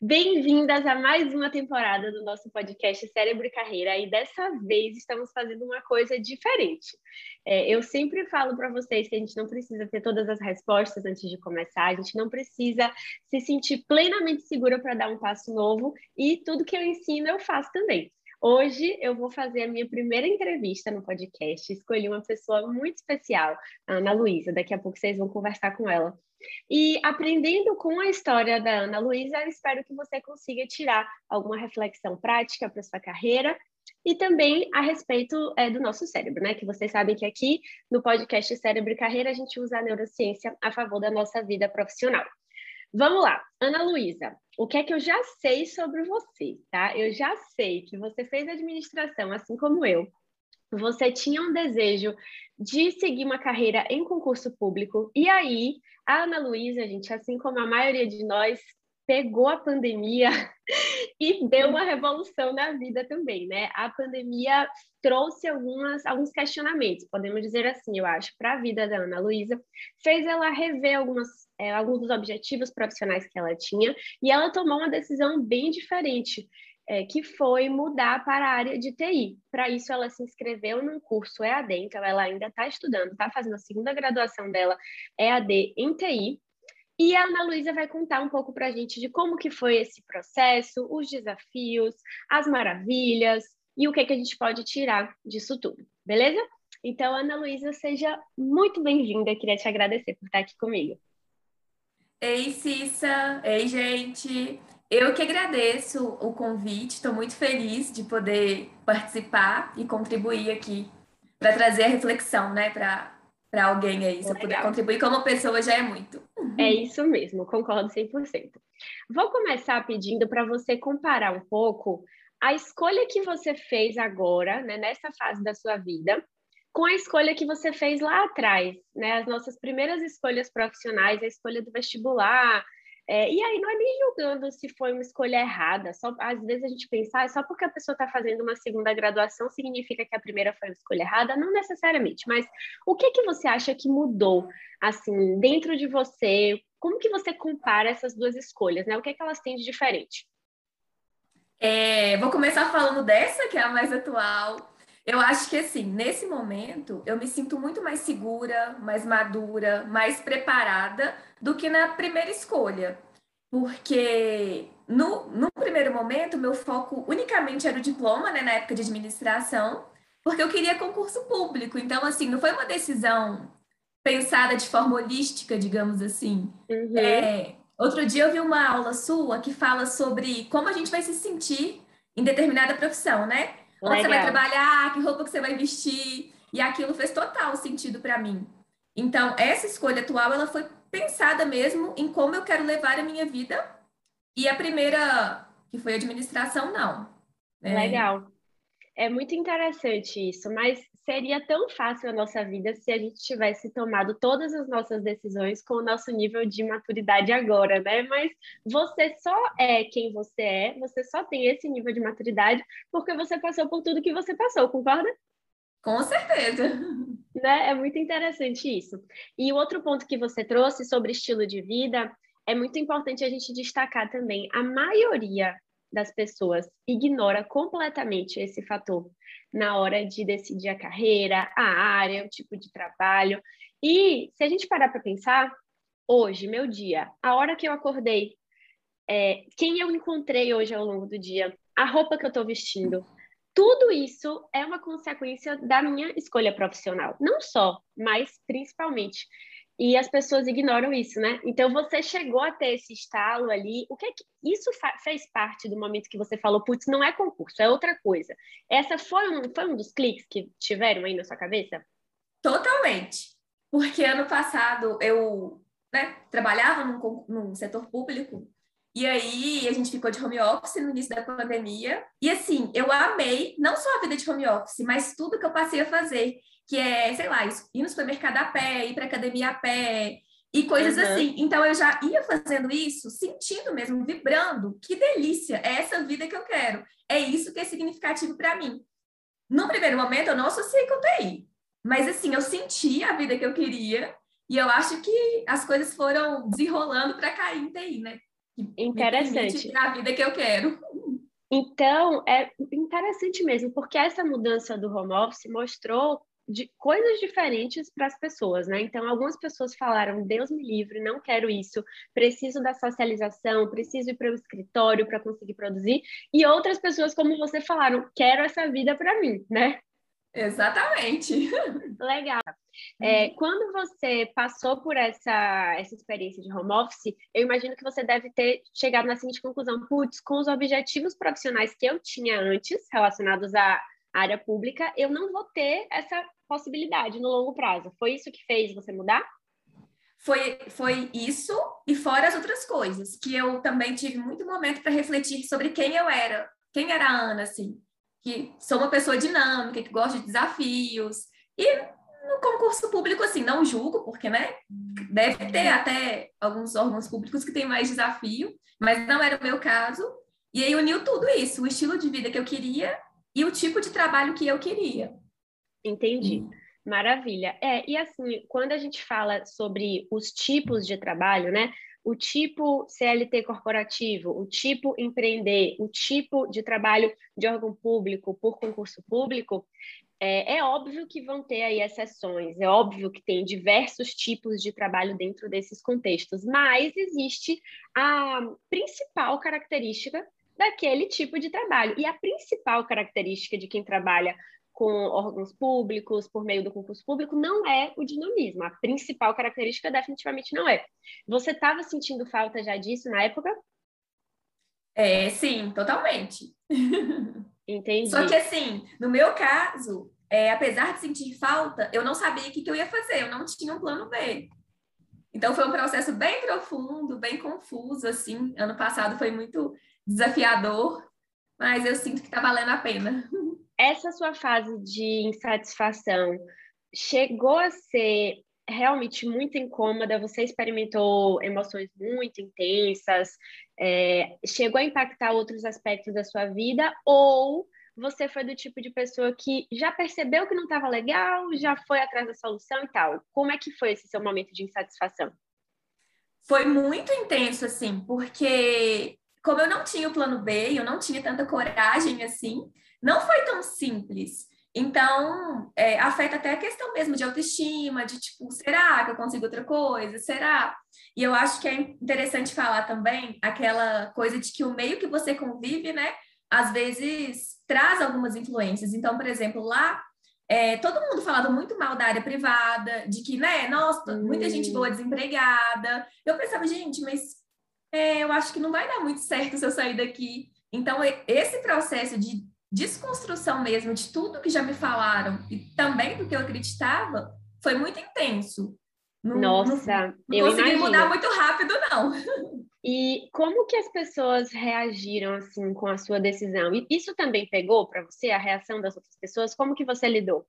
Bem-vindas a mais uma temporada do nosso podcast Cérebro e Carreira. E dessa vez estamos fazendo uma coisa diferente. É, eu sempre falo para vocês que a gente não precisa ter todas as respostas antes de começar, a gente não precisa se sentir plenamente segura para dar um passo novo e tudo que eu ensino eu faço também. Hoje eu vou fazer a minha primeira entrevista no podcast. Escolhi uma pessoa muito especial, a Ana Luísa. Daqui a pouco vocês vão conversar com ela. E aprendendo com a história da Ana Luísa, eu espero que você consiga tirar alguma reflexão prática para sua carreira e também a respeito é, do nosso cérebro, né? Que vocês sabem que aqui no podcast Cérebro e Carreira a gente usa a neurociência a favor da nossa vida profissional. Vamos lá, Ana Luísa, o que é que eu já sei sobre você, tá? Eu já sei que você fez administração, assim como eu. Você tinha um desejo de seguir uma carreira em concurso público, e aí a Ana Luísa, gente, assim como a maioria de nós, pegou a pandemia e deu uma revolução na vida também, né? A pandemia trouxe algumas, alguns questionamentos, podemos dizer assim, eu acho, para a vida da Ana Luísa, fez ela rever algumas, é, alguns dos objetivos profissionais que ela tinha e ela tomou uma decisão bem diferente. É, que foi mudar para a área de TI. Para isso, ela se inscreveu num curso EAD, então ela ainda está estudando, está fazendo a segunda graduação dela EAD em TI, e a Ana Luísa vai contar um pouco para a gente de como que foi esse processo, os desafios, as maravilhas e o que, que a gente pode tirar disso tudo, beleza? Então, Ana Luísa, seja muito bem-vinda. Queria te agradecer por estar aqui comigo. Ei, Cissa! Ei, gente! Eu que agradeço o convite, estou muito feliz de poder participar e contribuir aqui para trazer a reflexão, né, para alguém aí. Se eu puder contribuir como pessoa, já é muito. É isso mesmo, concordo 100%. Vou começar pedindo para você comparar um pouco a escolha que você fez agora, né, nessa fase da sua vida, com a escolha que você fez lá atrás, né, as nossas primeiras escolhas profissionais, a escolha do vestibular, é, e aí não é nem julgando se foi uma escolha errada, só às vezes a gente pensa, ah, só porque a pessoa está fazendo uma segunda graduação significa que a primeira foi uma escolha errada, não necessariamente, mas o que que você acha que mudou assim dentro de você? Como que você compara essas duas escolhas, né? O que, que elas têm de diferente? É, vou começar falando dessa, que é a mais atual. Eu acho que, assim, nesse momento, eu me sinto muito mais segura, mais madura, mais preparada do que na primeira escolha. Porque no, no primeiro momento, meu foco unicamente era o diploma, né, na época de administração, porque eu queria concurso público. Então, assim, não foi uma decisão pensada de forma holística, digamos assim. Uhum. É, outro dia eu vi uma aula sua que fala sobre como a gente vai se sentir em determinada profissão, né? Onde você vai trabalhar, que roupa que você vai vestir. E aquilo fez total sentido para mim. Então, essa escolha atual, ela foi pensada mesmo em como eu quero levar a minha vida. E a primeira, que foi administração, não. É... Legal. É muito interessante isso, mas seria tão fácil a nossa vida se a gente tivesse tomado todas as nossas decisões com o nosso nível de maturidade agora, né? Mas você só é quem você é, você só tem esse nível de maturidade porque você passou por tudo que você passou, concorda? Com certeza. Né? É muito interessante isso. E o outro ponto que você trouxe sobre estilo de vida é muito importante a gente destacar também. A maioria das pessoas ignora completamente esse fator na hora de decidir a carreira, a área, o tipo de trabalho. E se a gente parar para pensar, hoje, meu dia, a hora que eu acordei, é, quem eu encontrei hoje ao longo do dia, a roupa que eu estou vestindo, tudo isso é uma consequência da minha escolha profissional. Não só, mas principalmente. E as pessoas ignoram isso, né? Então você chegou a ter esse estalo ali. O que é que isso fez parte do momento que você falou, putz, não é concurso, é outra coisa. Essa foi um, foi um dos cliques que tiveram aí na sua cabeça? Totalmente. Porque ano passado eu né, trabalhava num, num setor público e aí a gente ficou de home office no início da pandemia. E assim, eu amei não só a vida de home office, mas tudo que eu passei a fazer, que é, sei lá, ir no supermercado a pé, ir para academia a pé e coisas uhum. assim. Então eu já ia fazendo isso, sentindo mesmo, vibrando. Que delícia! É essa vida que eu quero. É isso que é significativo para mim. No primeiro momento eu não associei com TI, mas assim, eu senti a vida que eu queria e eu acho que as coisas foram desenrolando para cair em TI, né? Interessante. a vida que eu quero. Então, é interessante mesmo, porque essa mudança do home office mostrou de coisas diferentes para as pessoas, né? Então, algumas pessoas falaram: Deus me livre, não quero isso, preciso da socialização, preciso ir para o escritório para conseguir produzir. E outras pessoas, como você falaram, quero essa vida para mim, né? Exatamente. Legal. É, quando você passou por essa, essa experiência de home office, eu imagino que você deve ter chegado na seguinte conclusão: putz, com os objetivos profissionais que eu tinha antes, relacionados à área pública, eu não vou ter essa possibilidade no longo prazo. Foi isso que fez você mudar? Foi, foi isso, e fora as outras coisas, que eu também tive muito momento para refletir sobre quem eu era, quem era a Ana, assim, que sou uma pessoa dinâmica, que gosta de desafios, e no concurso público, assim, não julgo, porque, né, deve ter até alguns órgãos públicos que têm mais desafio, mas não era o meu caso, e aí uniu tudo isso, o estilo de vida que eu queria e o tipo de trabalho que eu queria. Entendi. Maravilha. É, e assim, quando a gente fala sobre os tipos de trabalho, né? O tipo CLT corporativo, o tipo empreender, o tipo de trabalho de órgão público por concurso público, é, é, óbvio que vão ter aí exceções, é óbvio que tem diversos tipos de trabalho dentro desses contextos, mas existe a principal característica daquele tipo de trabalho. E a principal característica de quem trabalha com órgãos públicos, por meio do concurso público, não é o dinamismo. A principal característica definitivamente não é. Você estava sentindo falta já disso na época? É, sim, totalmente. Entendi. Só que assim, no meu caso, é, apesar de sentir falta, eu não sabia o que, que eu ia fazer, eu não tinha um plano B. Então foi um processo bem profundo, bem confuso, assim. Ano passado foi muito desafiador, mas eu sinto que está valendo a pena. essa sua fase de insatisfação chegou a ser realmente muito incômoda? Você experimentou emoções muito intensas? É, chegou a impactar outros aspectos da sua vida? Ou você foi do tipo de pessoa que já percebeu que não estava legal, já foi atrás da solução e tal? Como é que foi esse seu momento de insatisfação? Foi muito intenso, assim, porque como eu não tinha o plano B, eu não tinha tanta coragem assim, não foi tão simples. Então, é, afeta até a questão mesmo de autoestima, de tipo, será que eu consigo outra coisa? Será? E eu acho que é interessante falar também aquela coisa de que o meio que você convive, né, às vezes traz algumas influências. Então, por exemplo, lá é, todo mundo falava muito mal da área privada, de que, né, nossa, muita hum. gente boa desempregada. Eu pensava, gente, mas é, eu acho que não vai dar muito certo se eu sair daqui. Então, esse processo de desconstrução mesmo de tudo que já me falaram e também do que eu acreditava foi muito intenso. Não, Nossa, não, não consegui mudar muito rápido, não. E como que as pessoas reagiram assim com a sua decisão? E isso também pegou para você a reação das outras pessoas? Como que você lidou?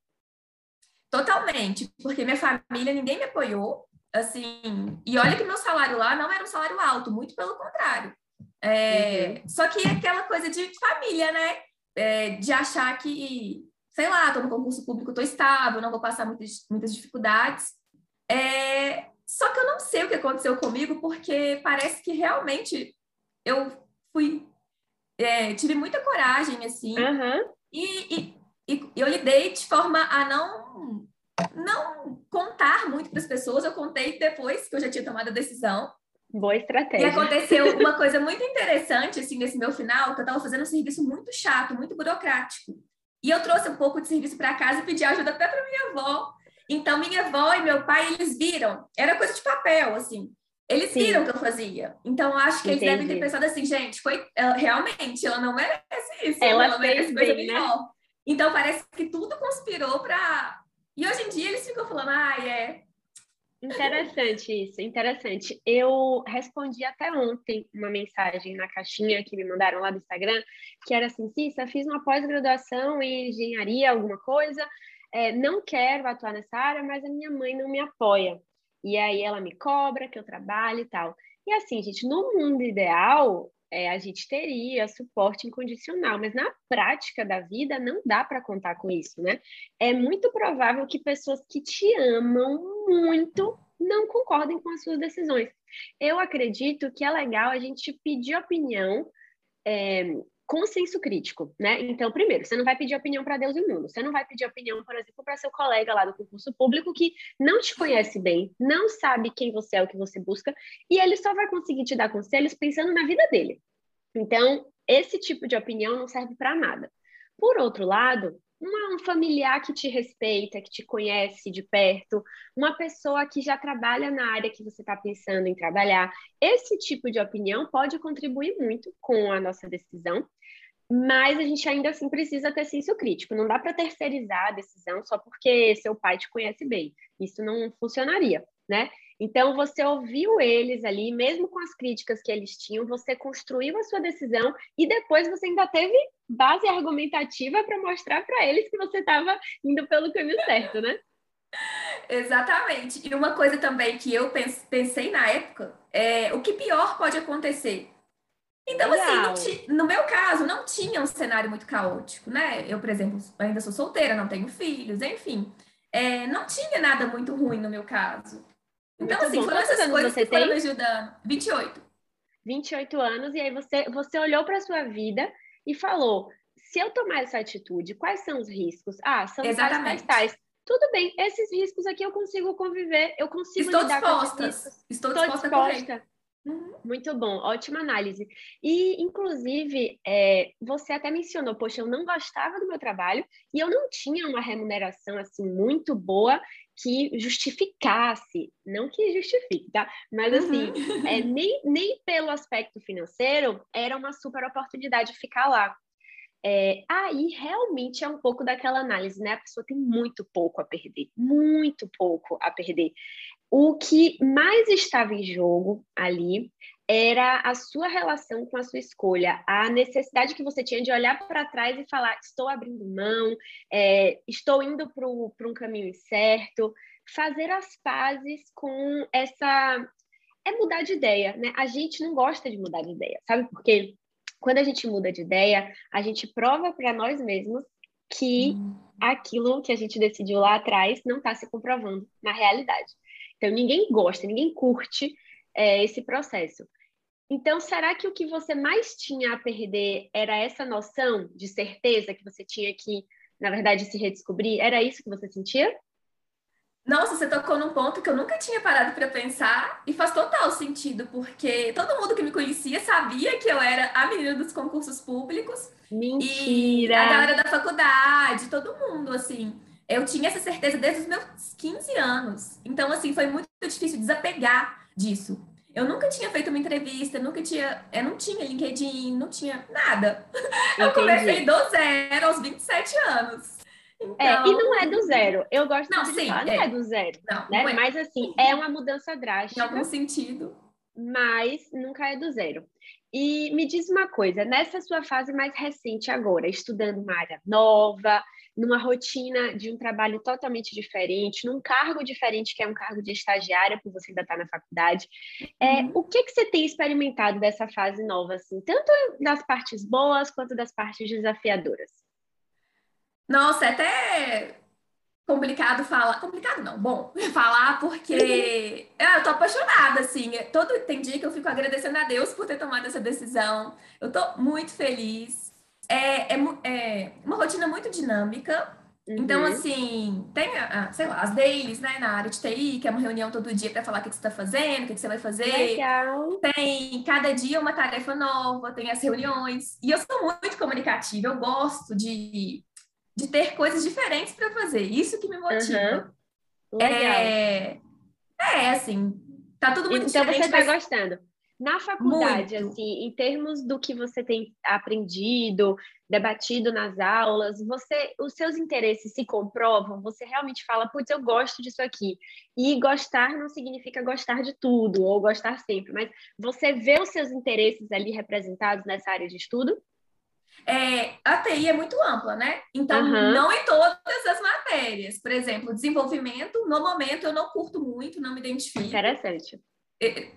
Totalmente, porque minha família ninguém me apoiou, assim. E olha que meu salário lá não era um salário alto, muito pelo contrário. É, uhum. Só que aquela coisa de família, né? É, de achar que, sei lá, estou no concurso público, estou estável, não vou passar muitas, muitas dificuldades. É, só que eu não sei o que aconteceu comigo, porque parece que realmente eu fui. É, tive muita coragem, assim, uhum. e, e, e eu lidei de forma a não não contar muito para as pessoas. Eu contei depois que eu já tinha tomado a decisão. Boa estratégia. E aconteceu uma coisa muito interessante, assim, nesse meu final, que eu estava fazendo um serviço muito chato, muito burocrático. E eu trouxe um pouco de serviço para casa e pedi ajuda até para minha avó. Então, minha avó e meu pai, eles viram. Era coisa de papel, assim. Eles Sim. viram o que eu fazia. Então, acho que Entendi. eles devem ter pensado assim, gente, foi ela, realmente, ela não merece isso. Ela, ela merece coisa bem, melhor. Né? Então, parece que tudo conspirou para... E hoje em dia, eles ficam falando, ah, é Interessante isso, interessante. Eu respondi até ontem uma mensagem na caixinha que me mandaram lá do Instagram, que era assim, Cissa, fiz uma pós-graduação em engenharia, alguma coisa, é, não quero atuar nessa área, mas a minha mãe não me apoia. E aí ela me cobra que eu trabalhe e tal. E assim, gente, no mundo ideal, é, a gente teria suporte incondicional, mas na prática da vida não dá para contar com isso, né? É muito provável que pessoas que te amam muito não concordem com as suas decisões. Eu acredito que é legal a gente pedir opinião é, com senso crítico, né? Então, primeiro, você não vai pedir opinião para Deus e mundo. Você não vai pedir opinião, por exemplo, para seu colega lá do concurso público que não te conhece bem, não sabe quem você é, o que você busca, e ele só vai conseguir te dar conselhos pensando na vida dele. Então, esse tipo de opinião não serve para nada. Por outro lado, uma, um familiar que te respeita, que te conhece de perto, uma pessoa que já trabalha na área que você está pensando em trabalhar. Esse tipo de opinião pode contribuir muito com a nossa decisão, mas a gente ainda assim precisa ter senso crítico. Não dá para terceirizar a decisão só porque seu pai te conhece bem. Isso não funcionaria, né? Então, você ouviu eles ali, mesmo com as críticas que eles tinham, você construiu a sua decisão e depois você ainda teve base argumentativa para mostrar para eles que você estava indo pelo caminho certo, né? Exatamente. E uma coisa também que eu pensei na época é o que pior pode acontecer. Então, assim, Legal. assim, no meu caso, não tinha um cenário muito caótico, né? Eu, por exemplo, ainda sou solteira, não tenho filhos, enfim. É, não tinha nada muito ruim no meu caso. Então, Muito assim, bom. foram essas coisas você que foram me ajudando. 28. 28 anos, e aí você, você olhou para a sua vida e falou: se eu tomar essa atitude, quais são os riscos? Ah, são Exatamente. tais, tais. Tudo bem, esses riscos aqui eu consigo conviver, eu consigo Estou lidar disposta. com esses riscos. Estou disposta, Estou disposta. Uhum. Muito bom, ótima análise. E, inclusive, é, você até mencionou, poxa, eu não gostava do meu trabalho e eu não tinha uma remuneração assim muito boa que justificasse, não que justifique, tá? Mas assim, uhum. é, nem, nem pelo aspecto financeiro era uma super oportunidade ficar lá. É, aí realmente é um pouco daquela análise, né? A pessoa tem muito pouco a perder, muito pouco a perder. O que mais estava em jogo ali era a sua relação com a sua escolha, a necessidade que você tinha de olhar para trás e falar: estou abrindo mão, é, estou indo para um caminho certo, fazer as pazes com essa. É mudar de ideia, né? A gente não gosta de mudar de ideia, sabe por quê? Quando a gente muda de ideia, a gente prova para nós mesmos que hum. aquilo que a gente decidiu lá atrás não está se comprovando na realidade. Então, ninguém gosta, ninguém curte é, esse processo. Então, será que o que você mais tinha a perder era essa noção de certeza que você tinha que, na verdade, se redescobrir? Era isso que você sentia? Nossa, você tocou num ponto que eu nunca tinha parado para pensar e faz total sentido, porque todo mundo que me conhecia sabia que eu era a menina dos concursos públicos. Mentira! E a galera da faculdade, todo mundo, assim eu tinha essa certeza desde os meus 15 anos. Então, assim, foi muito difícil desapegar disso. Eu nunca tinha feito uma entrevista, nunca tinha. Eu não tinha LinkedIn, não tinha nada. Entendi. Eu comecei do zero aos 27 anos. Então... É, e não é do zero. Eu gosto não, de sim, falar, é. não é do zero. Não, né? Não é. Mas assim, é uma mudança drástica. Em algum sentido. Mas nunca é do zero. E me diz uma coisa, nessa sua fase mais recente agora, estudando uma área nova, numa rotina de um trabalho totalmente diferente, num cargo diferente, que é um cargo de estagiária, por você ainda estar tá na faculdade. É, uhum. O que, que você tem experimentado dessa fase nova, assim, tanto das partes boas quanto das partes desafiadoras? Nossa, é até complicado falar. Complicado não, bom falar porque eu tô apaixonada, assim. Todo tem dia que eu fico agradecendo a Deus por ter tomado essa decisão. Eu tô muito feliz é, é, é uma rotina muito dinâmica. Então, uhum. Então, assim, tem, sei lá, as dailies, né, na área de TI, que é uma reunião todo dia para falar o que, você está fazendo, o que, você vai fazer. Legal. Tem cada dia uma tarefa nova, tem as reuniões. E eu sou muito comunicativa, eu gosto de, de ter coisas diferentes para fazer. Isso que me motiva. Uhum. Legal. É, é, assim, tá tudo muito então diferente. Então, você está mas... gostando. Na faculdade, Muito. assim, em termos do que você tem aprendido, debatido nas aulas, você, os seus interesses se comprovam? Você realmente fala, putz, eu gosto disso aqui. E gostar não significa gostar de tudo ou gostar sempre, mas você vê os seus interesses ali representados nessa área de estudo? É, a TI é muito ampla, né? Então, uhum. não em todas as matérias. Por exemplo, desenvolvimento, no momento eu não curto muito, não me identifico. Interessante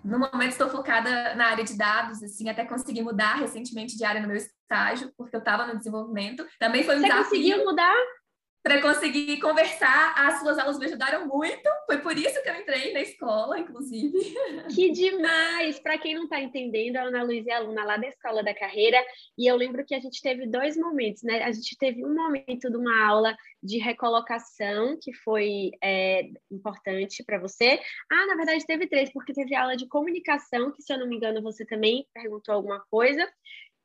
no momento estou focada na área de dados, assim, até consegui mudar recentemente de área no meu estágio, porque eu estava no desenvolvimento. Também foi um Você desafio. conseguiu mudar? Para conseguir conversar. As suas aulas me ajudaram muito. Foi por isso que eu entrei na escola, inclusive. Que demais! Para quem não está entendendo, a Ana Luísa é aluna lá da Escola da Carreira, e eu lembro que a gente teve dois momentos, né? A gente teve um momento de uma aula de recolocação, que foi é, importante para você. Ah, na verdade, teve três, porque teve aula de comunicação, que, se eu não me engano, você também perguntou alguma coisa.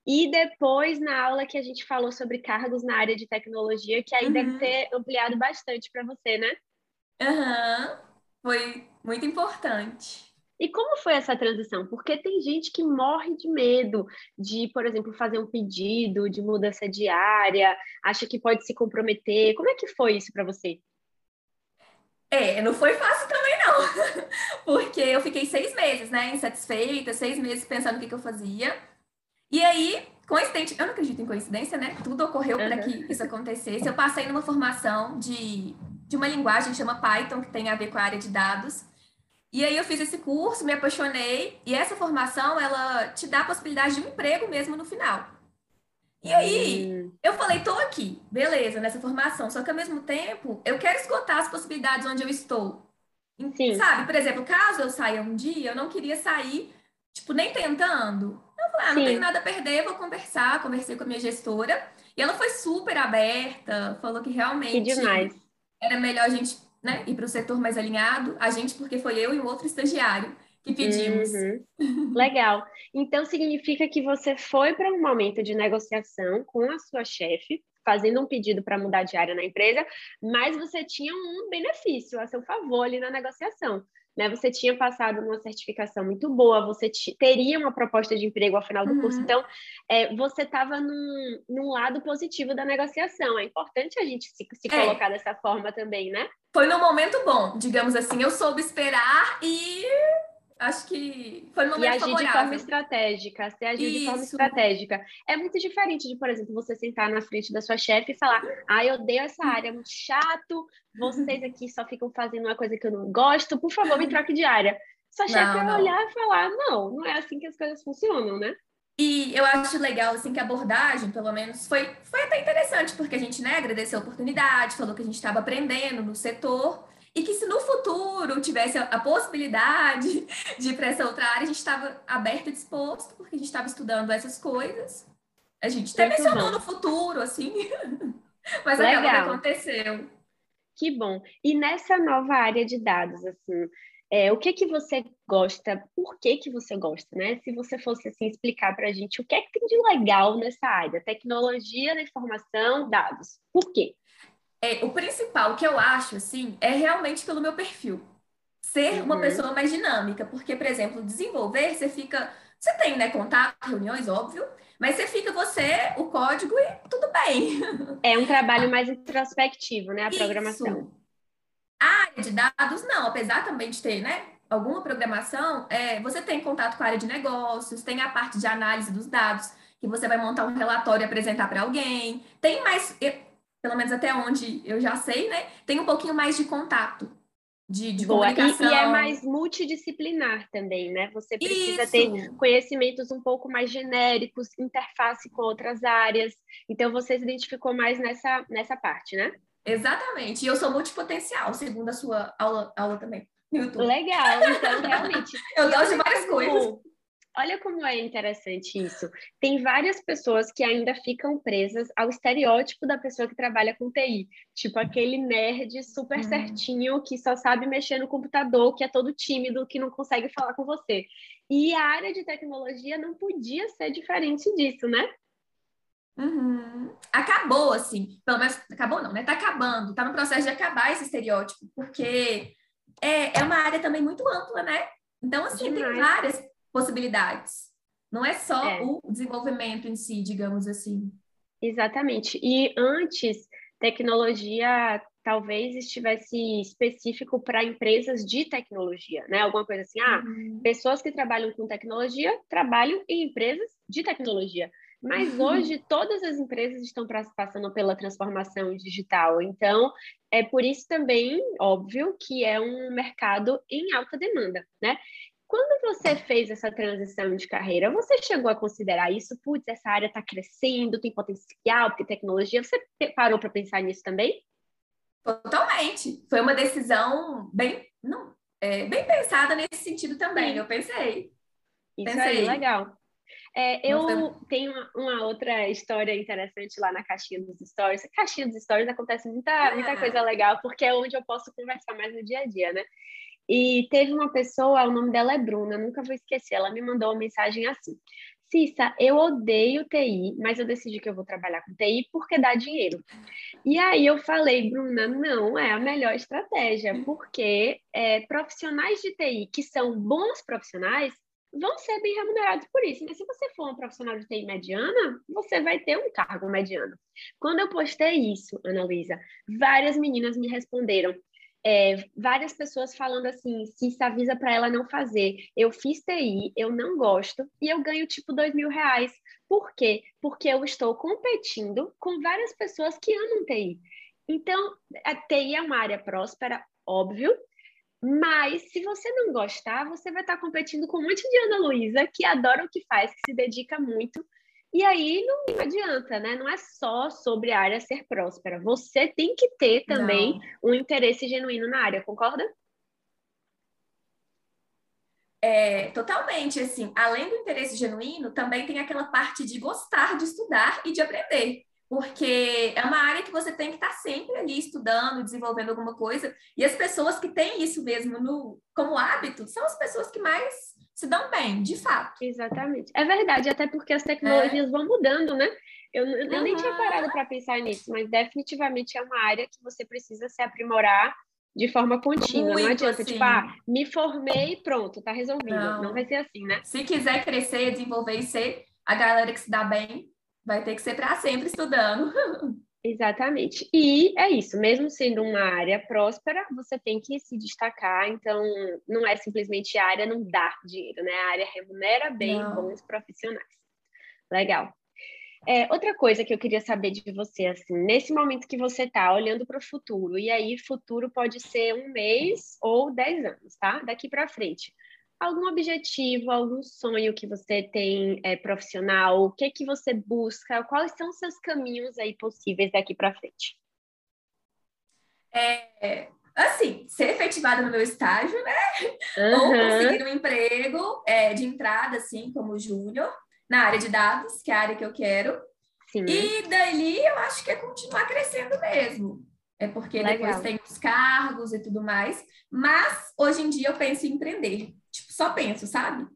E depois, na aula que a gente falou sobre cargos na área de tecnologia, que aí uhum. deve ter ampliado bastante para você, né? Aham, uhum. foi muito importante. E como foi essa transição? Porque tem gente que morre de medo de, por exemplo, fazer um pedido de mudança de área, acha que pode se comprometer. Como é que foi isso para você? É, não foi fácil também não, porque eu fiquei seis meses, né, insatisfeita, seis meses pensando o que, que eu fazia. E aí, coincidente, eu não acredito em coincidência, né? Tudo ocorreu para que isso acontecesse. Eu passei numa formação de, de uma linguagem que chama Python, que tem a ver com a área de dados. E aí eu fiz esse curso, me apaixonei, e essa formação, ela te dá a possibilidade de um emprego mesmo no final. E aí, hum. eu falei, tô aqui, beleza, nessa formação, só que ao mesmo tempo, eu quero esgotar as possibilidades onde eu estou. Sim. Sabe, por exemplo, caso eu saia um dia, eu não queria sair, tipo, nem tentando. Eu falei, ah, não Sim. tenho nada a perder, vou conversar. Conversei com a minha gestora. E ela foi super aberta, falou que realmente que era melhor a gente né, ir para o setor mais alinhado. A gente, porque foi eu e um outro estagiário que pedimos. Uhum. Legal. Então, significa que você foi para um momento de negociação com a sua chefe, fazendo um pedido para mudar de área na empresa, mas você tinha um benefício a seu favor ali na negociação né? Você tinha passado uma certificação muito boa, você teria uma proposta de emprego ao final do uhum. curso, então é, você estava num, num, lado positivo da negociação. É importante a gente se, se é. colocar dessa forma também, né? Foi no momento bom, digamos assim. Eu soube esperar e acho que foi no momento E agir favorável. de forma estratégica, se agir Isso. de forma estratégica. É muito diferente de, por exemplo, você sentar na frente da sua chefe e falar: ah, eu odeio essa área, é muito chato, vocês aqui só ficam fazendo uma coisa que eu não gosto, por favor, me troque de área. Sua chefe vai olhar e falar: não, não é assim que as coisas funcionam, né? E eu acho legal, assim, que a abordagem, pelo menos, foi, foi até interessante, porque a gente, né, agradeceu a oportunidade, falou que a gente estava aprendendo no setor, e que se no futuro tivesse a, possibilidade de ir para essa outra área, a gente estava aberto e disposto, porque a gente estava estudando essas coisas. A gente até Muito mencionou bom. no futuro, assim, mas Legal. acabou que aconteceu. Que bom. E nessa nova área de dados, assim, é, o que que você gosta? Por que que você gosta, né? Se você fosse assim explicar para a gente o que é que tem de legal nessa área, tecnologia da informação, dados. Por quê? É, o principal que eu acho, assim, é realmente pelo meu perfil. Ser uhum. uma pessoa mais dinâmica. Porque, por exemplo, desenvolver, você fica. Você tem, né, contato, reuniões, óbvio, mas você fica você, o código e tudo bem. É um trabalho mais introspectivo, né? A Isso. programação. A área de dados, não, apesar também de ter, né? Alguma programação, é, você tem contato com a área de negócios, tem a parte de análise dos dados, que você vai montar um relatório e apresentar para alguém. Tem mais pelo menos até onde eu já sei, né? Tem um pouquinho mais de contato. De, de Boa. comunicação. E, e, é mais multidisciplinar também, né? Você precisa Isso. ter conhecimentos um pouco mais genéricos, interface com outras áreas. Então, você se identificou mais nessa, nessa parte, né? Exatamente. E eu sou multipotencial, segundo a sua aula, aula também. Legal, então realmente. eu gosto de várias coisas. Olha como é interessante isso. Tem várias pessoas que ainda ficam presas ao estereótipo da pessoa que trabalha com TI. Tipo aquele nerd super hum. certinho que só sabe mexer no computador, que é todo tímido, que não consegue falar com você. E a área de tecnologia não podia ser diferente disso, né? Uhum. Acabou, assim. Pelo menos, acabou não, né? Tá acabando. Tá no processo de acabar esse estereótipo, porque é, é uma área também muito ampla, né? Então, assim, Demais. tem várias possibilidades. Não é só é. o desenvolvimento em si, digamos assim. Exatamente. E antes, tecnologia talvez estivesse específico para empresas de tecnologia, né? Alguma coisa assim, ah, uhum. pessoas que trabalham com tecnologia trabalham em empresas de tecnologia. Mas uhum. hoje todas as empresas estão passando pela transformação digital. Então, é por isso também, óbvio, que é um mercado em alta demanda, né? Quando você fez essa transição de carreira, você chegou a considerar isso? Putz, essa área está crescendo, tem potencial, tem tecnologia. Você parou para pensar nisso também? Totalmente. Foi uma decisão bem, não, é, bem pensada nesse sentido também. Sim. Eu pensei. Isso pensei. aí, legal. É, eu Nossa. tenho uma, uma, outra história interessante lá na caixinha dos stories. Caixinha dos stories acontece muita, muita ah. coisa legal, porque é onde eu posso conversar mais no dia a dia, né? E teve uma pessoa, o nome dela é Bruna, nunca vou esquecer, ela me mandou uma mensagem assim: Cissa, eu odeio TI, mas eu decidi que eu vou trabalhar com TI porque dá dinheiro. E aí eu falei, Bruna, não é a melhor estratégia, porque é, profissionais de TI que são bons profissionais vão ser bem remunerados por isso. Mas se você for um profissional de TI mediana, você vai ter um cargo mediano. Quando eu postei isso, Ana Luísa, várias meninas me responderam: é, várias pessoas falando assim, se se avisa para ela não fazer. Eu fiz TI, eu não gosto e eu ganho tipo dois mil reais. Por quê? Porque eu estou competindo com várias pessoas que amam TI. Então, a TI é uma área próspera, óbvio, mas se você não gostar, você vai estar competindo com um monte de Ana Luísa que adora o que faz, que se dedica muito e aí não adianta, né? Não é só sobre a área ser próspera. Você tem que ter também não. um interesse genuíno na área, concorda? É, totalmente, assim, além do interesse genuíno, também tem aquela parte de gostar de estudar e de aprender, porque é uma área que você tem que estar sempre ali estudando, desenvolvendo alguma coisa, e as pessoas que têm isso mesmo no, como hábito são as pessoas que mais se dão bem, de fato. Exatamente. É verdade, até porque as tecnologias é. vão mudando, né? Eu, eu uhum. nem tinha parado para pensar nisso, mas definitivamente é uma área que você precisa se aprimorar de forma contínua. Muito, não adianta, assim. tipo, ah, me formei e pronto, tá resolvido. Não. não vai ser assim, né? Se quiser crescer, desenvolver e ser a galera que se dá bem, vai ter que ser para sempre estudando. Exatamente. E é isso, mesmo sendo uma área próspera, você tem que se destacar, então não é simplesmente a área não dá dinheiro, né? A área remunera bem não. bons profissionais. Legal. É, outra coisa que eu queria saber de você, assim, nesse momento que você está olhando para o futuro, e aí futuro pode ser um mês ou dez anos, tá? Daqui para frente algum objetivo, algum sonho que você tem é, profissional? O que que você busca? Quais são os seus caminhos aí possíveis daqui para frente? É, assim, ser efetivada no meu estágio, né? Uhum. Ou conseguir um emprego é, de entrada, assim, como júnior, na área de dados, que é a área que eu quero. Sim. E daí eu acho que é continuar crescendo mesmo. É porque Legal. depois tem os cargos e tudo mais. Mas hoje em dia eu penso em empreender só penso, sabe?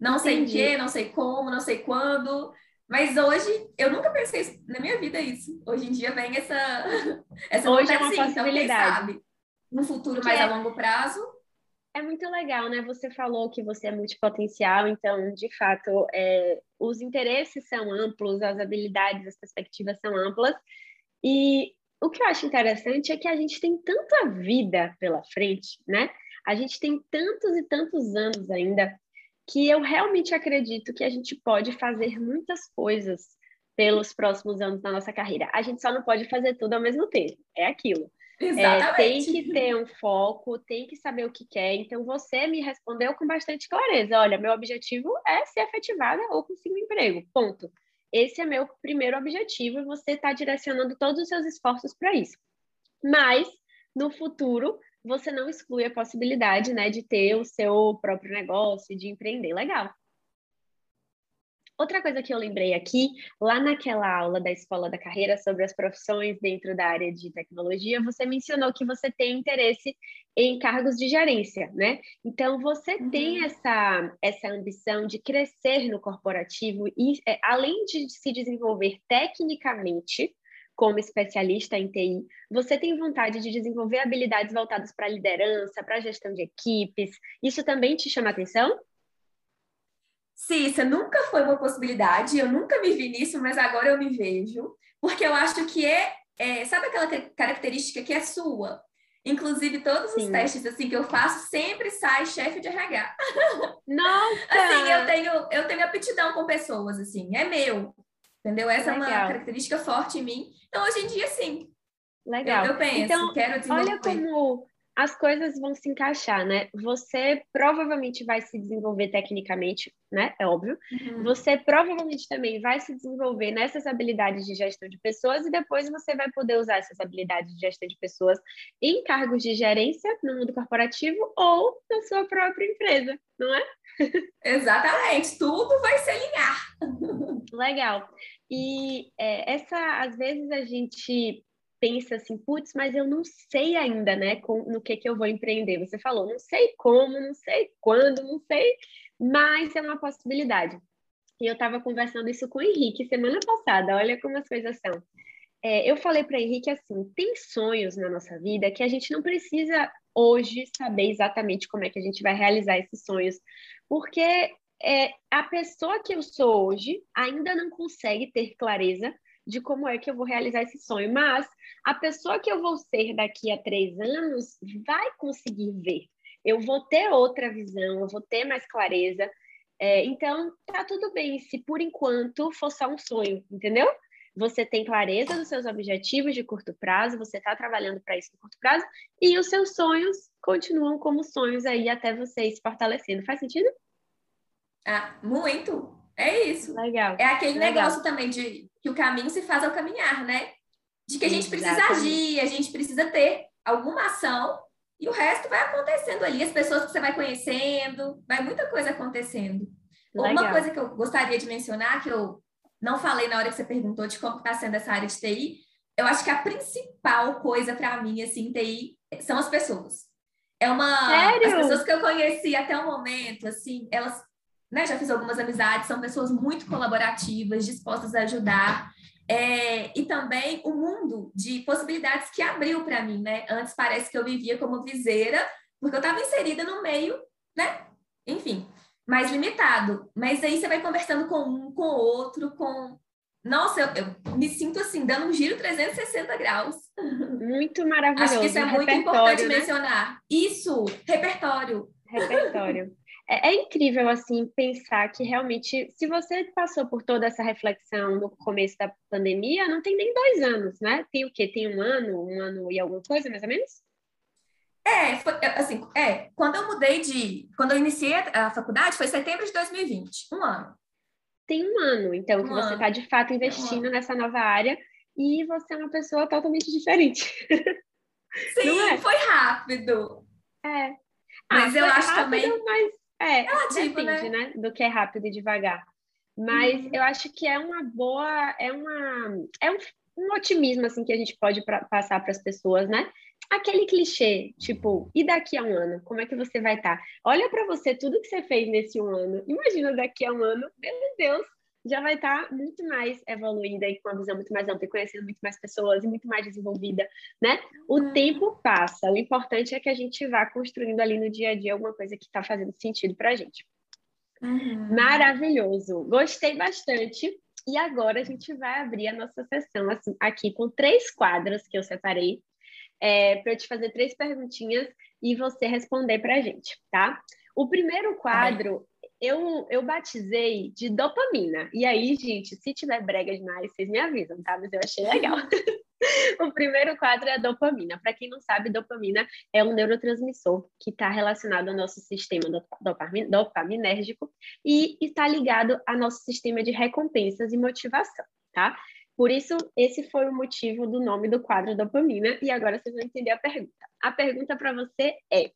Não sei Entendi. em que, não sei como, não sei quando. Mas hoje, eu nunca pensei na minha vida isso. Hoje em dia vem essa, essa hoje é uma assim, possibilidade. Então, sabe? No futuro mais é... a longo prazo. É muito legal, né? Você falou que você é multipotencial, então, de fato, é, os interesses são amplos, as habilidades, as perspectivas são amplas. E o que eu acho interessante é que a gente tem tanta vida pela frente, né? A gente tem tantos e tantos anos ainda que eu realmente acredito que a gente pode fazer muitas coisas pelos próximos anos da nossa carreira. A gente só não pode fazer tudo ao mesmo tempo. É aquilo. É, tem que ter um foco, tem que saber o que quer. Então, você me respondeu com bastante clareza. Olha, meu objetivo é ser efetivada ou conseguir um emprego. Ponto. Esse é meu primeiro objetivo e você está direcionando todos os seus esforços para isso. Mas, no futuro, você não exclui a possibilidade, né, de ter o seu próprio negócio, de empreender. Legal. Outra coisa que eu lembrei aqui, lá naquela aula da Escola da Carreira sobre as profissões dentro da área de tecnologia, você mencionou que você tem interesse em cargos de gerência, né? Então, você uhum. tem essa, essa ambição de crescer no corporativo e, é, além de se desenvolver tecnicamente, como especialista em TI, você tem vontade de desenvolver habilidades voltadas para liderança, para gestão de equipes? Isso também te chama atenção? Cissa, nunca foi uma possibilidade, eu nunca me vi nisso, mas agora eu me vejo, porque eu acho que é, é sabe aquela característica que é sua? Inclusive, todos Sim. os testes assim que eu faço sempre sai chefe de RH. Nossa! assim, eu tenho, eu tenho aptidão com pessoas, assim, é meu. Entendeu? Essa Legal. é uma característica forte em mim. Então, hoje em dia, sim. Legal. Eu, eu penso, então, quero desenvolver. Olha como as coisas vão se encaixar, né? Você provavelmente vai se desenvolver tecnicamente, né? É óbvio. Uhum. Você provavelmente também vai se desenvolver nessas habilidades de gestão de pessoas e depois você vai poder usar essas habilidades de gestão de pessoas em cargos de gerência no mundo corporativo ou na sua própria empresa, não é? Exatamente, tudo vai se alinhar. Legal. E é, essa, às vezes a gente pensa assim, putz, mas eu não sei ainda, né, com, no que que eu vou empreender. Você falou, não sei como, não sei quando, não sei, mas é uma possibilidade. E eu estava conversando isso com o Henrique semana passada, olha como as coisas são. É, eu falei para Henrique assim, tem sonhos na nossa vida que a gente não precisa hoje saber exatamente como é que a gente vai realizar esses sonhos, porque é, a pessoa que eu sou hoje ainda não consegue ter clareza de como é que eu vou realizar esse sonho. Mas a pessoa que eu vou ser daqui a três anos vai conseguir ver. Eu vou ter outra visão, eu vou ter mais clareza. É, então, tá tudo bem se por enquanto for só um sonho, entendeu? Você tem clareza dos seus objetivos de curto prazo, você está trabalhando para isso no curto prazo, e os seus sonhos continuam como sonhos aí até você se fortalecendo. Faz sentido? Ah, muito! É isso. Legal. É aquele Legal. negócio também de que o caminho se faz ao caminhar, né? De que a gente precisa Exatamente. agir, a gente precisa ter alguma ação e o resto vai acontecendo ali, as pessoas que você vai conhecendo, vai muita coisa acontecendo. Legal. Uma coisa que eu gostaria de mencionar, que eu não falei na hora que você perguntou de como está sendo essa área de TI, eu acho que a principal coisa para mim, assim, TI, são as pessoas. É uma. Sério? As pessoas que eu conheci até o momento, assim, elas né, já fiz algumas amizades, são pessoas muito colaborativas, dispostas a ajudar. É, e também o mundo de possibilidades que abriu para mim, né? Antes parece que eu vivia como viseira, porque eu estava inserida no meio, né? Enfim, mais limitado. Mas aí você vai conversando com um, com outro, com. Nossa, eu, eu me sinto assim, dando um giro 360 graus. Muito maravilhoso. Acho que isso é muito importante né? mencionar. Isso, repertório. Repertório. É, é, incrível, assim, pensar que realmente, se você passou por toda essa reflexão no começo da pandemia, não tem nem dois anos, né? Tem o quê? Tem um ano, um ano e alguma coisa, mais ou menos? É, foi, é, assim, é, quando eu mudei de, quando eu iniciei a faculdade, foi setembro de 2020, um ano. Tem um ano, então, um que você está, de fato, investindo um nessa nova área e você é uma pessoa totalmente diferente. Sim, é? foi rápido. É. Mas ah, eu acho rápido, também... Mas é, Relativo, depende, né? né? Do que é rápido e devagar. Mas uhum. eu acho que é uma boa, é uma, é um, um otimismo assim que a gente pode pra, passar para as pessoas, né? Aquele clichê, tipo, e daqui a um ano, como é que você vai estar? Tá? Olha para você tudo que você fez nesse um ano. Imagina daqui a um ano, meu Deus, já vai estar tá muito mais evoluída e com uma visão muito mais ampla, e conhecendo muito mais pessoas e muito mais desenvolvida, né? O uhum. tempo passa, o importante é que a gente vá construindo ali no dia a dia alguma coisa que está fazendo sentido para a gente. Uhum. Maravilhoso, gostei bastante. E agora a gente vai abrir a nossa sessão assim, aqui com três quadros que eu separei é, para eu te fazer três perguntinhas e você responder para a gente, tá? O primeiro tá quadro eu, eu batizei de dopamina. E aí, gente, se tiver brega demais, vocês me avisam, tá? Mas eu achei legal. o primeiro quadro é a dopamina. Para quem não sabe, dopamina é um neurotransmissor que está relacionado ao nosso sistema dopaminérgico e está ligado ao nosso sistema de recompensas e motivação, tá? Por isso, esse foi o motivo do nome do quadro dopamina. E agora vocês vão entender a pergunta. A pergunta para você é: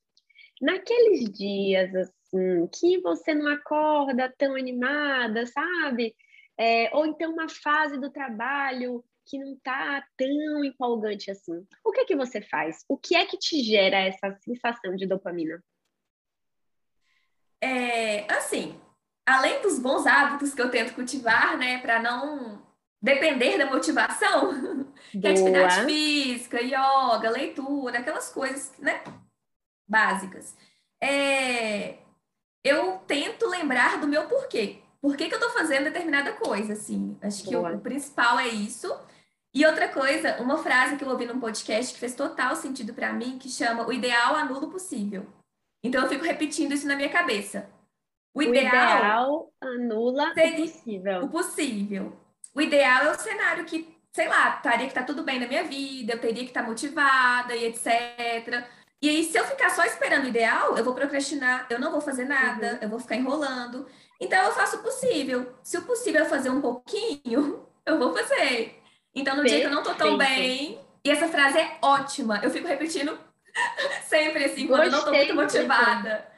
naqueles dias assim, que você não acorda tão animada, sabe? É, ou então uma fase do trabalho que não está tão empolgante assim. O que é que você faz? O que é que te gera essa sensação de dopamina? É, assim, além dos bons hábitos que eu tento cultivar, né, para não depender da motivação, que é atividade física, yoga, leitura, aquelas coisas, né, básicas. É, eu tento lembrar do meu porquê. Por que, que eu estou fazendo determinada coisa, assim? Acho que o, o, principal é isso. E outra coisa, uma frase que eu ouvi num podcast que fez total sentido para mim, que chama o ideal anula o possível. Então eu fico repetindo isso na minha cabeça. O ideal, o ideal anula o possível. O possível. O ideal é o cenário que, sei lá, estaria que tá tudo bem na minha vida, eu teria que estar tá motivada e etc E aí, se eu ficar só esperando o ideal, eu vou procrastinar, eu não vou fazer nada, uhum. eu vou ficar enrolando. Então, eu faço o possível. Se o possível é fazer um pouquinho, eu vou fazer. Então, no Perfeito. dia que eu não tô tão bem, e essa frase é ótima, eu fico repetindo sempre assim, quando Gostei eu não tô muito motivada.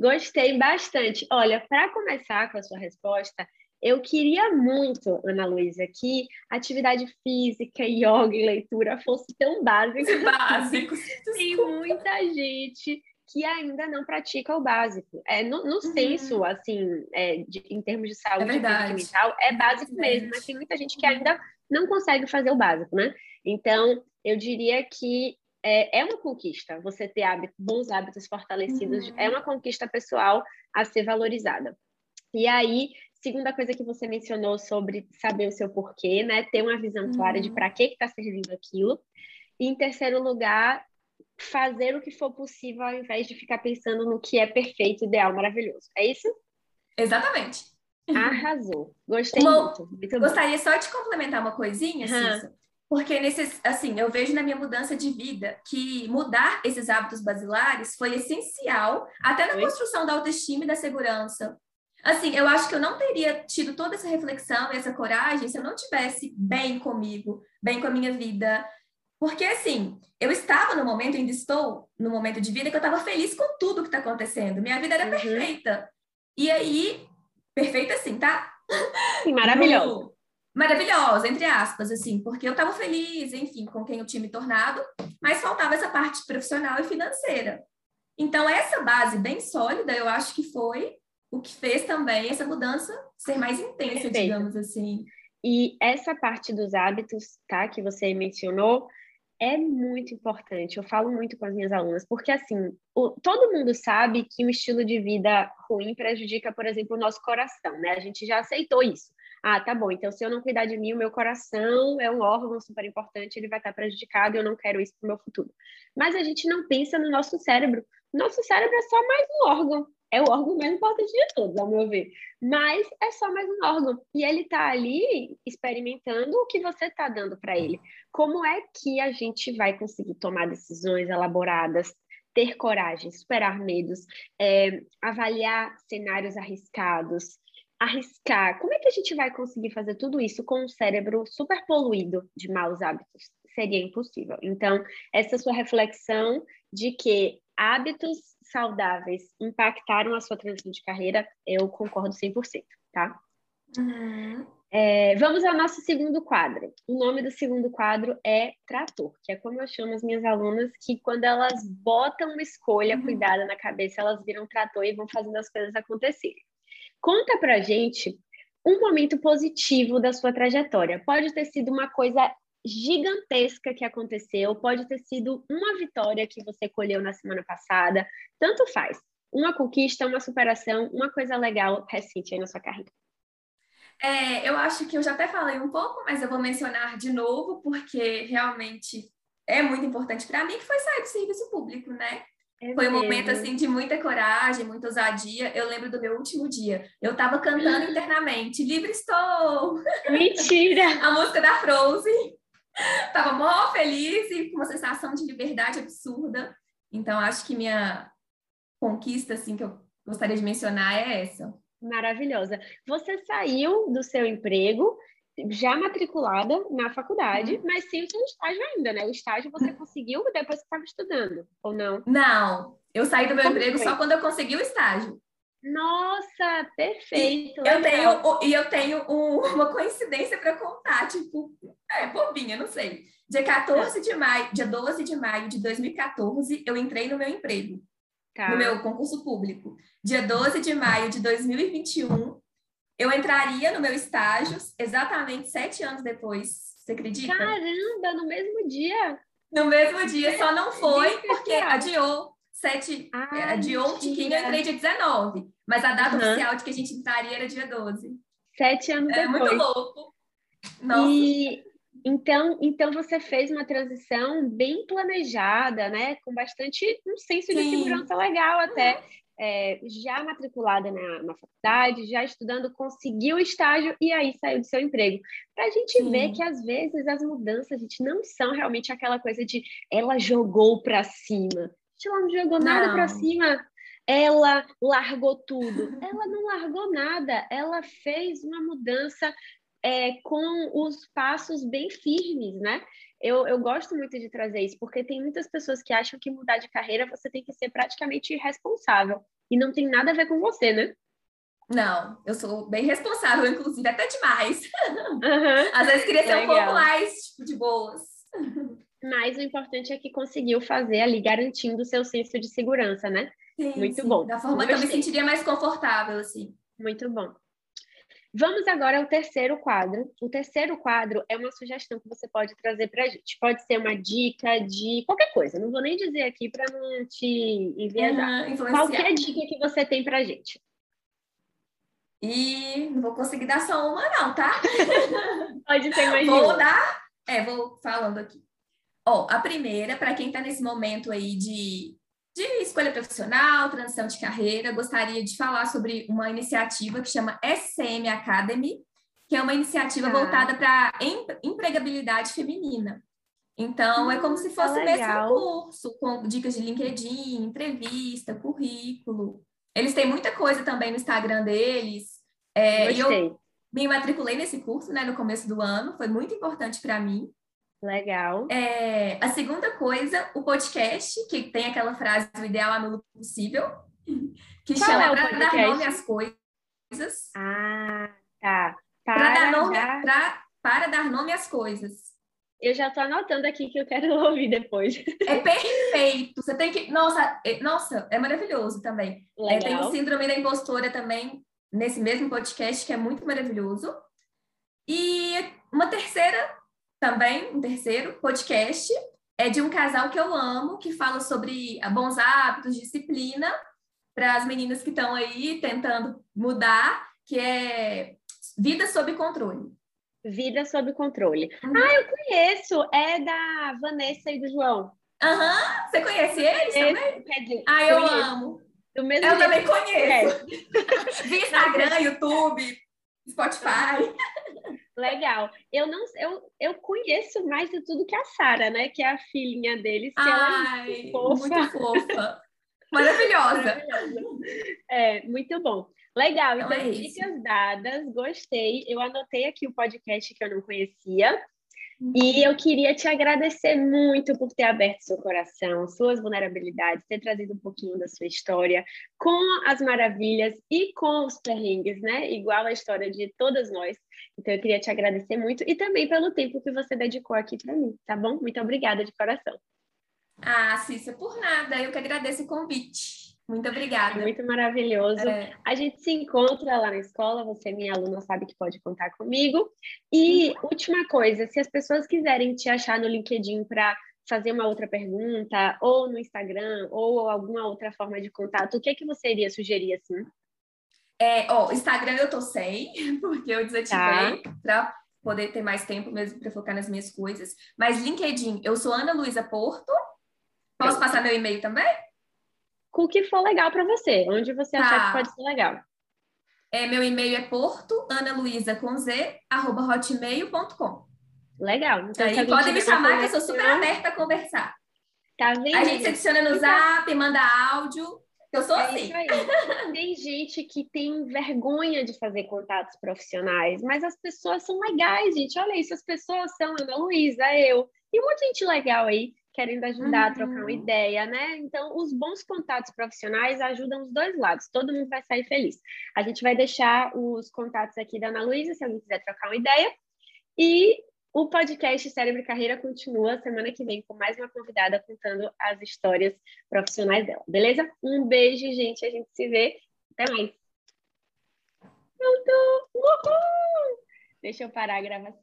Gostei bastante. Olha, para começar com a sua resposta, eu queria muito, Ana Luísa, que atividade física, yoga e leitura fosse tão básico. Básico. Tem muita gente que ainda não pratica o básico. É, no, no uhum. senso, assim, é, de, em termos de saúde é física e mental, é básico é mesmo, mas tem muita gente que ainda não consegue fazer o básico, né? Então, eu diria que é, é uma conquista você ter hábito, bons hábitos fortalecidos, uhum. é uma conquista pessoal a ser valorizada. E aí, Segunda coisa que você mencionou sobre saber o seu porquê, né? Ter uma visão uhum. clara de para que está servindo aquilo. E em terceiro lugar, fazer o que for possível ao invés de ficar pensando no que é perfeito, ideal, maravilhoso. É isso? Exatamente. Arrasou. Gostei uma, muito. muito gostaria bom. só de complementar uma coisinha, uhum. Porque nesses, assim, eu vejo na minha mudança de vida que mudar esses hábitos basilares foi essencial até na Oi? construção da autoestima e da segurança. Assim, eu acho que eu não teria tido toda essa reflexão e essa coragem se eu não tivesse bem comigo, bem com a minha vida. Porque, assim, eu estava no momento, ainda estou no momento de vida que eu estava feliz com tudo que está acontecendo. Minha vida era uhum. perfeita. E aí, perfeita assim, tá? Sim, maravilhosa. Maravilhosa, entre aspas, assim, porque eu estava feliz, enfim, com quem eu tinha me tornado, mas faltava essa parte profissional e financeira. Então, essa base bem sólida, eu acho que foi o que fez também essa mudança ser mais intensa, Perfeito. digamos assim. E essa parte dos hábitos, tá, que você mencionou, é muito importante. Eu falo muito com as minhas alunas, porque assim, o, todo mundo sabe que um estilo de vida ruim prejudica, por exemplo, o nosso coração, né? A gente já aceitou isso. Ah, tá bom, então se eu não cuidar de mim, o meu coração é um órgão super importante, ele vai estar prejudicado e eu não quero isso para o meu futuro. Mas a gente não pensa no nosso cérebro. Nosso cérebro é só mais um órgão é o órgão mais importante de todos, ao meu ver. Mas é só mais um órgão. E ele está ali experimentando o que você está dando para ele. Como é que a gente vai conseguir tomar decisões elaboradas, ter coragem, superar medos, é, avaliar cenários arriscados, arriscar? Como é que a gente vai conseguir fazer tudo isso com um cérebro super poluído de maus hábitos? Seria impossível. Então, essa sua reflexão de que hábitos saudáveis impactaram a sua transição de carreira, eu concordo 100%, tá? Uhum. É, vamos ao nosso segundo quadro. O nome do segundo quadro é Trator, que é como eu chamo as minhas alunas, que quando elas botam uma escolha uhum. cuidada na cabeça, elas viram trator e vão fazendo as coisas acontecerem. Conta pra gente um momento positivo da sua trajetória. Pode ter sido uma coisa gigantesca que aconteceu, pode ter sido uma vitória que você colheu na semana passada, tanto faz. Uma conquista, uma superação, uma coisa legal recente aí na sua carreira. É, eu acho que eu já até falei um pouco, mas eu vou mencionar de novo, porque realmente é muito importante para mim, que foi sair do serviço público, né? É foi um momento assim de muita coragem, muita ousadia. Eu lembro do meu último dia. Eu estava cantando internamente, livre estou! Mentira! A música da Frozen. Tava mó feliz e com uma sensação de liberdade absurda. Então, acho que minha conquista, assim, que eu gostaria de mencionar é essa. Maravilhosa. Você saiu do seu emprego já matriculada na faculdade, uhum. mas sem o seu estágio ainda, né? O estágio você conseguiu depois que estava estudando, ou não? Não, eu saí do meu Como emprego foi? só quando eu consegui o estágio. Nossa, perfeito. E eu tenho, e eu tenho um, uma coincidência para contar, tipo, é bobinha, não sei. Dia 14 de maio, dia 12 de maio de 2014, eu entrei no meu emprego, tá. no meu concurso público. Dia 12 de maio de 2021, eu entraria no meu estágio exatamente sete anos depois. Você acredita? Caramba, no mesmo dia. No mesmo dia, só não foi porque adiou 7 ah, de um tiquinho, eu entrei dia 19. Mas a data uhum. oficial de que a gente entraria era dia 12. Sete anos é depois. É muito louco. Nossa. E então, então você fez uma transição bem planejada, né? Com bastante um senso Sim. de segurança legal até. É, já matriculada na, na, faculdade, já estudando, conseguiu o estágio e aí saiu do seu emprego. Para a gente Sim. ver que às vezes as mudanças, a gente, não são realmente aquela coisa de ela jogou para cima ela não jogou nada para cima. Ela largou tudo. Ela não largou nada. Ela fez uma mudança é, com os passos bem firmes, né? Eu, eu gosto muito de trazer isso, porque tem muitas pessoas que acham que mudar de carreira você tem que ser praticamente irresponsável. E não tem nada a ver com você, né? Não, eu sou bem responsável, inclusive, até demais. Uhum. Às vezes queria ser Legal. um pouco mais tipo, de boas. Mas o importante é que conseguiu fazer ali, garantindo o seu senso de segurança, né? Sim, Muito sim. bom. Da forma que eu me sentiria mais confortável, assim. Muito bom. Vamos agora ao terceiro quadro. O terceiro quadro é uma sugestão que você pode trazer para a gente. Pode ser uma dica de qualquer coisa. Não vou nem dizer aqui para não te enviesar. Uhum, qualquer dica que você tem para a gente. E não vou conseguir dar só uma, não, tá? pode ser mais Vou dar. É, vou falando aqui. Ó, a primeira, para quem está nesse momento aí de de escolha profissional, transição de carreira, gostaria de falar sobre uma iniciativa que chama SCM Academy, que é uma iniciativa ah. voltada para empregabilidade feminina. Então, hum, é como se fosse o mesmo curso, com dicas de LinkedIn, entrevista, currículo. Eles têm muita coisa também no Instagram deles. É, eu me matriculei nesse curso né, no começo do ano, foi muito importante para mim. Legal. É, a segunda coisa, o podcast, que tem aquela frase do ideal anulo possível, que Qual chama é para dar nome às coisas. Ah, tá. Para, dar nome, dar... Pra, para dar nome às coisas. Eu já estou anotando aqui que eu quero ouvir depois. É perfeito. Você tem que. Nossa, é, nossa, é maravilhoso também. É, tem o Síndrome da Impostora também, nesse mesmo podcast, que é muito maravilhoso. E uma terceira também, um terceiro podcast, é de um casal que eu amo, que fala sobre bons hábitos, disciplina, para as meninas que estão aí tentando mudar, que é Vida sob Controle. Vida sob Controle. Uhum. Ah, eu conheço! É da Vanessa e do João. Aham, uhum. você conhece eles também? Dizer, ah, eu conheço. amo. eu também conheço. Vi Instagram, YouTube, Spotify. Legal. Eu não eu, eu conheço mais de tudo que a Sara, né? Que é a filhinha deles. Que Ai, é muito fofa. Muito fofa. Maravilhosa. É, muito bom. Legal, então, então é dicas dadas, gostei. Eu anotei aqui o podcast que eu não conhecia. E eu queria te agradecer muito por ter aberto seu coração, suas vulnerabilidades, ter trazido um pouquinho da sua história, com as maravilhas e com os perrengues, né? Igual a história de todas nós. Então eu queria te agradecer muito e também pelo tempo que você dedicou aqui para mim, tá bom? Muito obrigada de coração. Ah, Cícia, por nada. Eu que agradeço o convite. Muito obrigada. É muito maravilhoso. É. A gente se encontra lá na escola, você, minha aluna, sabe que pode contar comigo. E última coisa, se as pessoas quiserem te achar no LinkedIn para fazer uma outra pergunta, ou no Instagram, ou alguma outra forma de contato, o que é que você iria sugerir assim? É, ó, Instagram eu tô sem, porque eu desativei tá. para poder ter mais tempo mesmo para focar nas minhas coisas. Mas LinkedIn, eu sou Ana Luísa Porto. Posso passar meu e-mail também? Com o que for legal para você, onde você tá. achar que pode ser legal. É, meu e-mail é porto, com z, arroba hotmail.com. Legal. Então, Aí podem me chamar, que eu sou super aberta a conversar. Tá vendo? A gente se adiciona no zap, manda áudio. Eu sou é assim. Tem gente que tem vergonha de fazer contatos profissionais, mas as pessoas são legais, gente. Olha isso, as pessoas são Ana Luísa, eu, e um monte de gente legal aí querendo ajudar, uhum. trocar uma uhum. ideia, né? Então, os bons contatos profissionais ajudam os dois lados, todo mundo vai sair feliz. A gente vai deixar os contatos aqui da Ana Luísa, se alguém quiser trocar uma ideia. E o podcast Cérebro e Carreira continua semana que vem com mais uma convidada contando as histórias profissionais dela, beleza? Um beijo, gente. A gente se vê. Até mais. Uhul! Deixa eu parar a gravação.